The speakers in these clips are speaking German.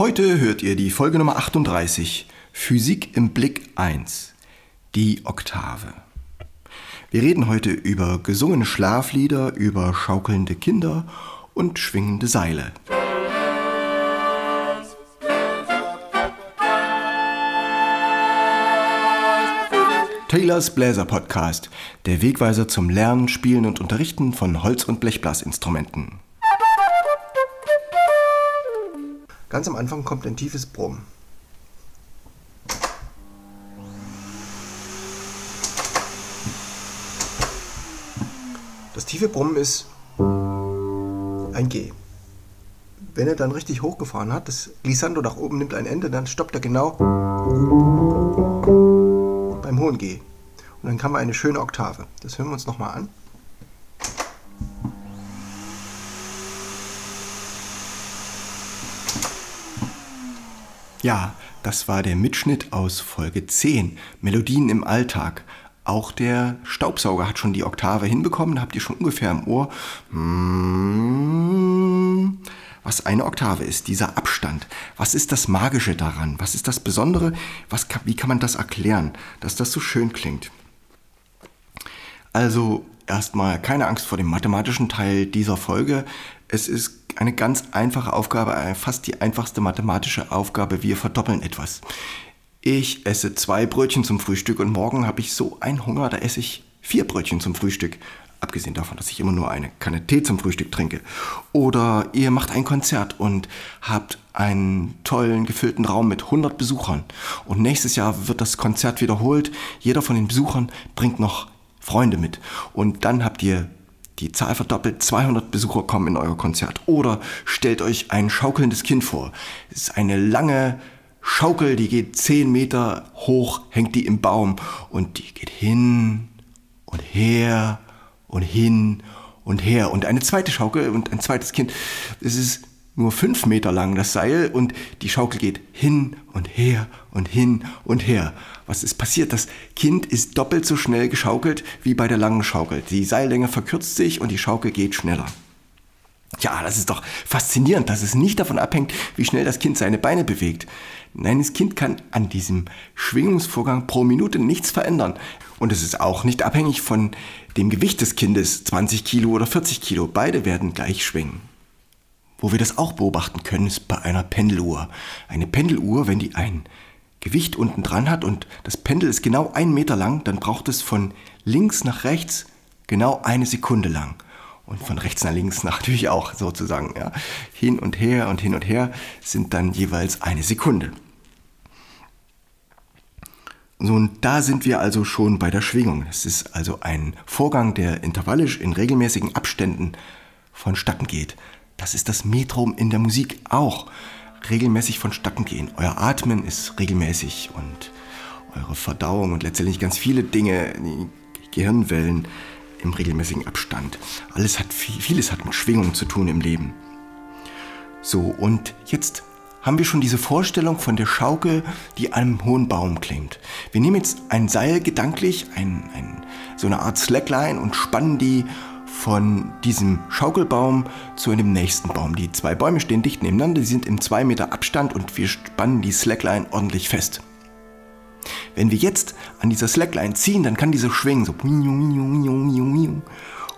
Heute hört ihr die Folge Nummer 38, Physik im Blick 1, die Oktave. Wir reden heute über gesungene Schlaflieder, über schaukelnde Kinder und schwingende Seile. Taylors Bläser Podcast, der Wegweiser zum Lernen, Spielen und Unterrichten von Holz- und Blechblasinstrumenten. Ganz am Anfang kommt ein tiefes Brummen. Das tiefe Brummen ist ein G. Wenn er dann richtig hochgefahren hat, das Glissando nach oben nimmt ein Ende, dann stoppt er genau beim hohen G. Und dann haben wir eine schöne Oktave. Das hören wir uns nochmal an. Ja, das war der Mitschnitt aus Folge 10, Melodien im Alltag. Auch der Staubsauger hat schon die Oktave hinbekommen, habt ihr schon ungefähr im Ohr. Hm, was eine Oktave ist, dieser Abstand. Was ist das Magische daran? Was ist das Besondere? Was, wie kann man das erklären, dass das so schön klingt? Also erstmal keine Angst vor dem mathematischen Teil dieser Folge. Es ist eine ganz einfache Aufgabe, äh, fast die einfachste mathematische Aufgabe. Wir verdoppeln etwas. Ich esse zwei Brötchen zum Frühstück und morgen habe ich so einen Hunger, da esse ich vier Brötchen zum Frühstück. Abgesehen davon, dass ich immer nur eine Kanne Tee zum Frühstück trinke. Oder ihr macht ein Konzert und habt einen tollen, gefüllten Raum mit 100 Besuchern. Und nächstes Jahr wird das Konzert wiederholt. Jeder von den Besuchern bringt noch Freunde mit. Und dann habt ihr die Zahl verdoppelt, 200 Besucher kommen in euer Konzert. Oder stellt euch ein schaukelndes Kind vor. Es ist eine lange Schaukel, die geht 10 Meter hoch, hängt die im Baum und die geht hin und her und hin und her. Und eine zweite Schaukel und ein zweites Kind. Es ist nur fünf Meter lang das Seil und die Schaukel geht hin und her und hin und her. Was ist passiert? Das Kind ist doppelt so schnell geschaukelt wie bei der langen Schaukel. Die Seillänge verkürzt sich und die Schaukel geht schneller. Ja, das ist doch faszinierend, dass es nicht davon abhängt, wie schnell das Kind seine Beine bewegt. Nein, das Kind kann an diesem Schwingungsvorgang pro Minute nichts verändern. Und es ist auch nicht abhängig von dem Gewicht des Kindes, 20 Kilo oder 40 Kilo. Beide werden gleich schwingen. Wo wir das auch beobachten können, ist bei einer Pendeluhr. Eine Pendeluhr, wenn die ein Gewicht unten dran hat und das Pendel ist genau einen Meter lang, dann braucht es von links nach rechts genau eine Sekunde lang. Und von rechts nach links natürlich auch sozusagen. Ja. Hin und her und hin und her sind dann jeweils eine Sekunde. So, und da sind wir also schon bei der Schwingung. Es ist also ein Vorgang, der intervallisch in regelmäßigen Abständen vonstatten geht. Das ist das Metrum in der Musik auch. Regelmäßig vonstatten gehen. Euer Atmen ist regelmäßig und eure Verdauung und letztendlich ganz viele Dinge, die Gehirnwellen im regelmäßigen Abstand. Alles hat, vieles hat mit Schwingung zu tun im Leben. So, und jetzt haben wir schon diese Vorstellung von der Schaukel, die einem hohen Baum klingt. Wir nehmen jetzt ein Seil gedanklich, ein, ein, so eine Art Slackline und spannen die von diesem Schaukelbaum zu einem nächsten Baum. Die zwei Bäume stehen dicht nebeneinander, die sind im 2 Meter Abstand und wir spannen die Slackline ordentlich fest. Wenn wir jetzt an dieser Slackline ziehen, dann kann diese schwingen, so.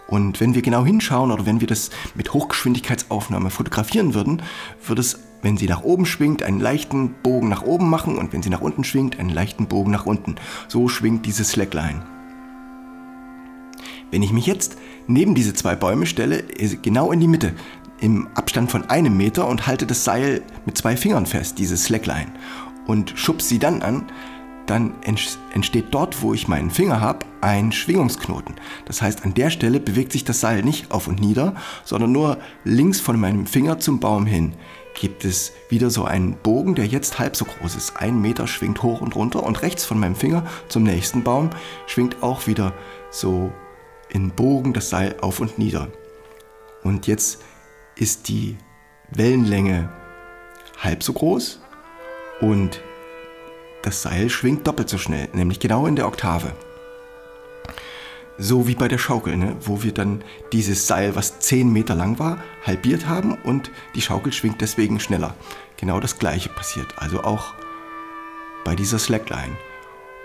Und wenn wir genau hinschauen oder wenn wir das mit Hochgeschwindigkeitsaufnahme fotografieren würden, würde es, wenn sie nach oben schwingt, einen leichten Bogen nach oben machen und wenn sie nach unten schwingt, einen leichten Bogen nach unten. So schwingt diese Slackline. Wenn ich mich jetzt neben diese zwei Bäume stelle, genau in die Mitte, im Abstand von einem Meter und halte das Seil mit zwei Fingern fest, diese Slackline, und schubse sie dann an, dann entsteht dort, wo ich meinen Finger habe, ein Schwingungsknoten. Das heißt, an der Stelle bewegt sich das Seil nicht auf und nieder, sondern nur links von meinem Finger zum Baum hin gibt es wieder so einen Bogen, der jetzt halb so groß ist. Ein Meter schwingt hoch und runter und rechts von meinem Finger zum nächsten Baum schwingt auch wieder so in Bogen das Seil auf und nieder. Und jetzt ist die Wellenlänge halb so groß und das Seil schwingt doppelt so schnell, nämlich genau in der Oktave. So wie bei der Schaukel, ne? wo wir dann dieses Seil, was 10 Meter lang war, halbiert haben und die Schaukel schwingt deswegen schneller. Genau das gleiche passiert. Also auch bei dieser Slackline.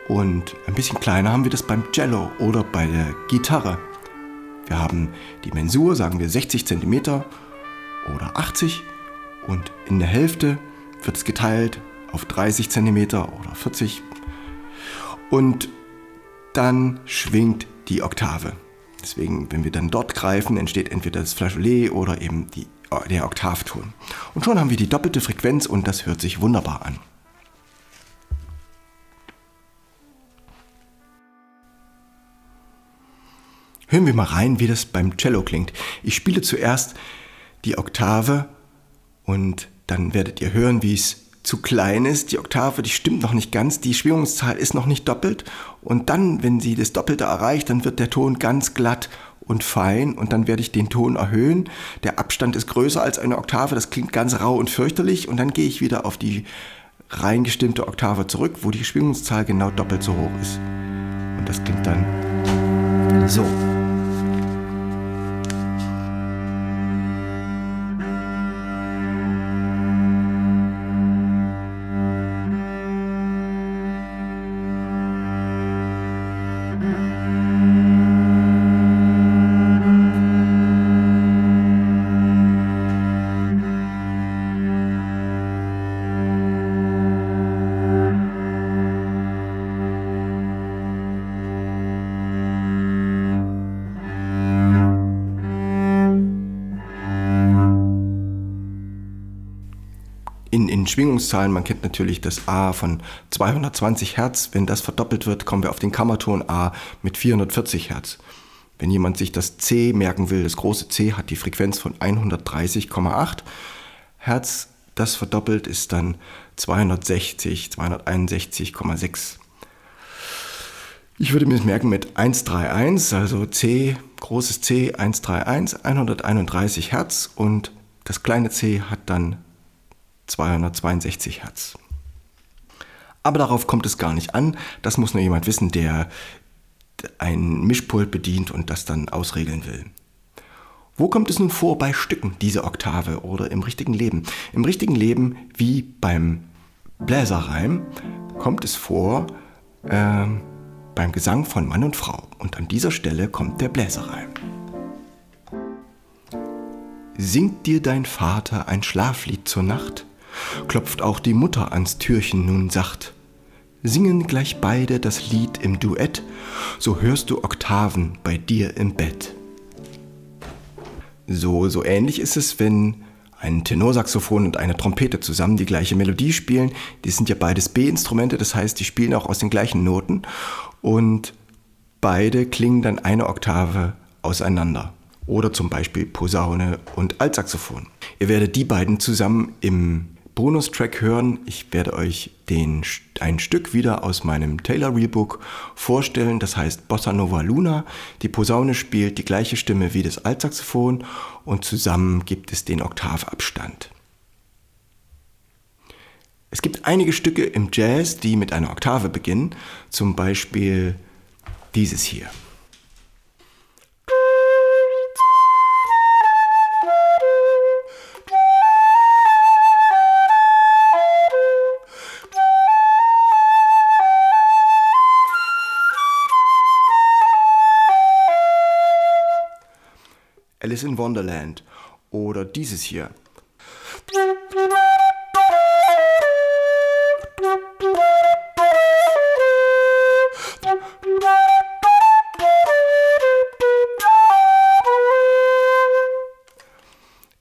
Und ein bisschen kleiner haben wir das beim Cello oder bei der Gitarre. Wir haben die Mensur, sagen wir 60 cm oder 80 und in der Hälfte wird es geteilt auf 30 cm oder 40 und dann schwingt die Oktave. Deswegen, wenn wir dann dort greifen, entsteht entweder das Flageolet oder eben die, der Oktavton. Und schon haben wir die doppelte Frequenz und das hört sich wunderbar an. Hören wir mal rein, wie das beim Cello klingt. Ich spiele zuerst die Oktave und dann werdet ihr hören, wie es zu klein ist. Die Oktave, die stimmt noch nicht ganz, die Schwingungszahl ist noch nicht doppelt. Und dann, wenn sie das Doppelte erreicht, dann wird der Ton ganz glatt und fein und dann werde ich den Ton erhöhen. Der Abstand ist größer als eine Oktave, das klingt ganz rau und fürchterlich und dann gehe ich wieder auf die reingestimmte Oktave zurück, wo die Schwingungszahl genau doppelt so hoch ist. Und das klingt dann so. In, in Schwingungszahlen, man kennt natürlich das A von 220 Hertz. Wenn das verdoppelt wird, kommen wir auf den Kammerton A mit 440 Hertz. Wenn jemand sich das C merken will, das große C hat die Frequenz von 130,8 Hertz. Das verdoppelt ist dann 260, 261,6. Ich würde mir das merken mit 131, also C, großes C 131, 131 Hertz und das kleine C hat dann 262 Hertz. Aber darauf kommt es gar nicht an. Das muss nur jemand wissen, der ein Mischpult bedient und das dann ausregeln will. Wo kommt es nun vor bei Stücken, diese Oktave oder im richtigen Leben? Im richtigen Leben, wie beim Bläserreim, kommt es vor äh, beim Gesang von Mann und Frau. Und an dieser Stelle kommt der Bläserreim. Singt dir dein Vater ein Schlaflied zur Nacht? Klopft auch die Mutter ans Türchen nun sacht. Singen gleich beide das Lied im Duett, so hörst du Oktaven bei dir im Bett. So, so ähnlich ist es, wenn ein Tenorsaxophon und eine Trompete zusammen die gleiche Melodie spielen. Die sind ja beides B-Instrumente, das heißt, die spielen auch aus den gleichen Noten und beide klingen dann eine Oktave auseinander. Oder zum Beispiel Posaune und Altsaxophon. Ihr werdet die beiden zusammen im Bonustrack hören. Ich werde euch den, ein Stück wieder aus meinem Taylor Rebook vorstellen. Das heißt Bossa Nova Luna. Die Posaune spielt die gleiche Stimme wie das Altsaxophon und zusammen gibt es den Oktavabstand. Es gibt einige Stücke im Jazz, die mit einer Oktave beginnen. Zum Beispiel dieses hier. Alice in Wonderland oder dieses hier.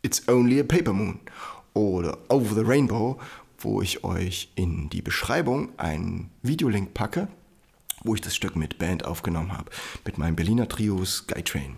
It's Only a Paper Moon oder Over the Rainbow, wo ich euch in die Beschreibung einen Videolink packe, wo ich das Stück mit Band aufgenommen habe, mit meinem Berliner Trio Skytrain.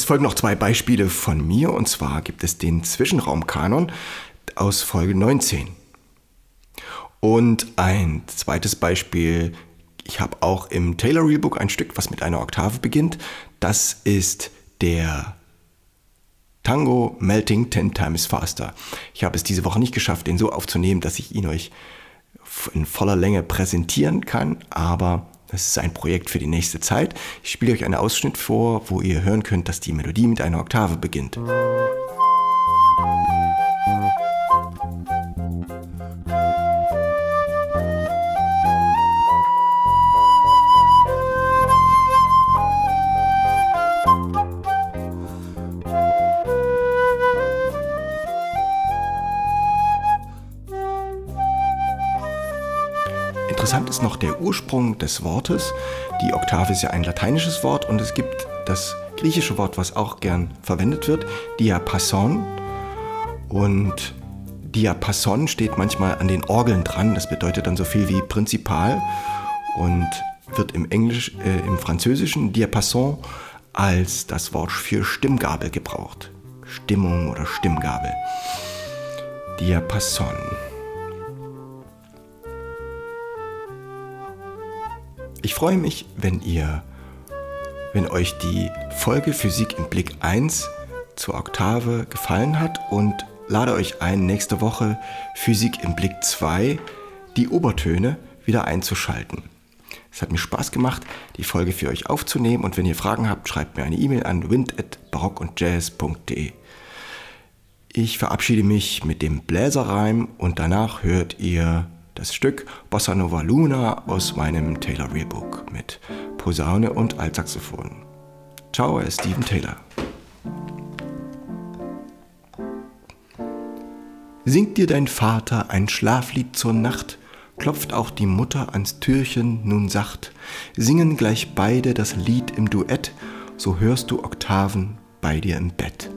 Es folgen noch zwei Beispiele von mir und zwar gibt es den Zwischenraumkanon. aus Folge 19. Und ein zweites Beispiel, ich habe auch im Taylor Realbook ein Stück, was mit einer Oktave beginnt. Das ist der Tango Melting 10 Times Faster. Ich habe es diese Woche nicht geschafft, den so aufzunehmen, dass ich ihn euch in voller Länge präsentieren kann, aber das ist ein Projekt für die nächste Zeit. Ich spiele euch einen Ausschnitt vor, wo ihr hören könnt, dass die Melodie mit einer Oktave beginnt. Interessant Ursprung des Wortes. Die Oktave ist ja ein lateinisches Wort und es gibt das griechische Wort, was auch gern verwendet wird, Diapason. Und Diapason steht manchmal an den Orgeln dran. Das bedeutet dann so viel wie Prinzipal und wird im Englisch, äh, im Französischen Diapason als das Wort für Stimmgabel gebraucht. Stimmung oder Stimmgabel. Diapason. Ich freue mich, wenn ihr, wenn euch die Folge Physik im Blick 1 zur Oktave gefallen hat und lade euch ein, nächste Woche Physik im Blick 2, die Obertöne, wieder einzuschalten. Es hat mir Spaß gemacht, die Folge für euch aufzunehmen und wenn ihr Fragen habt, schreibt mir eine E-Mail an wind.barockundjazz.de. Ich verabschiede mich mit dem Bläserreim und danach hört ihr das Stück Bossa Nova Luna aus meinem Taylor Realbook mit Posaune und Altsaxophon. Ciao, Steven Taylor. Singt dir dein Vater ein Schlaflied zur Nacht, klopft auch die Mutter ans Türchen nun sacht, singen gleich beide das Lied im Duett, so hörst du Oktaven bei dir im Bett.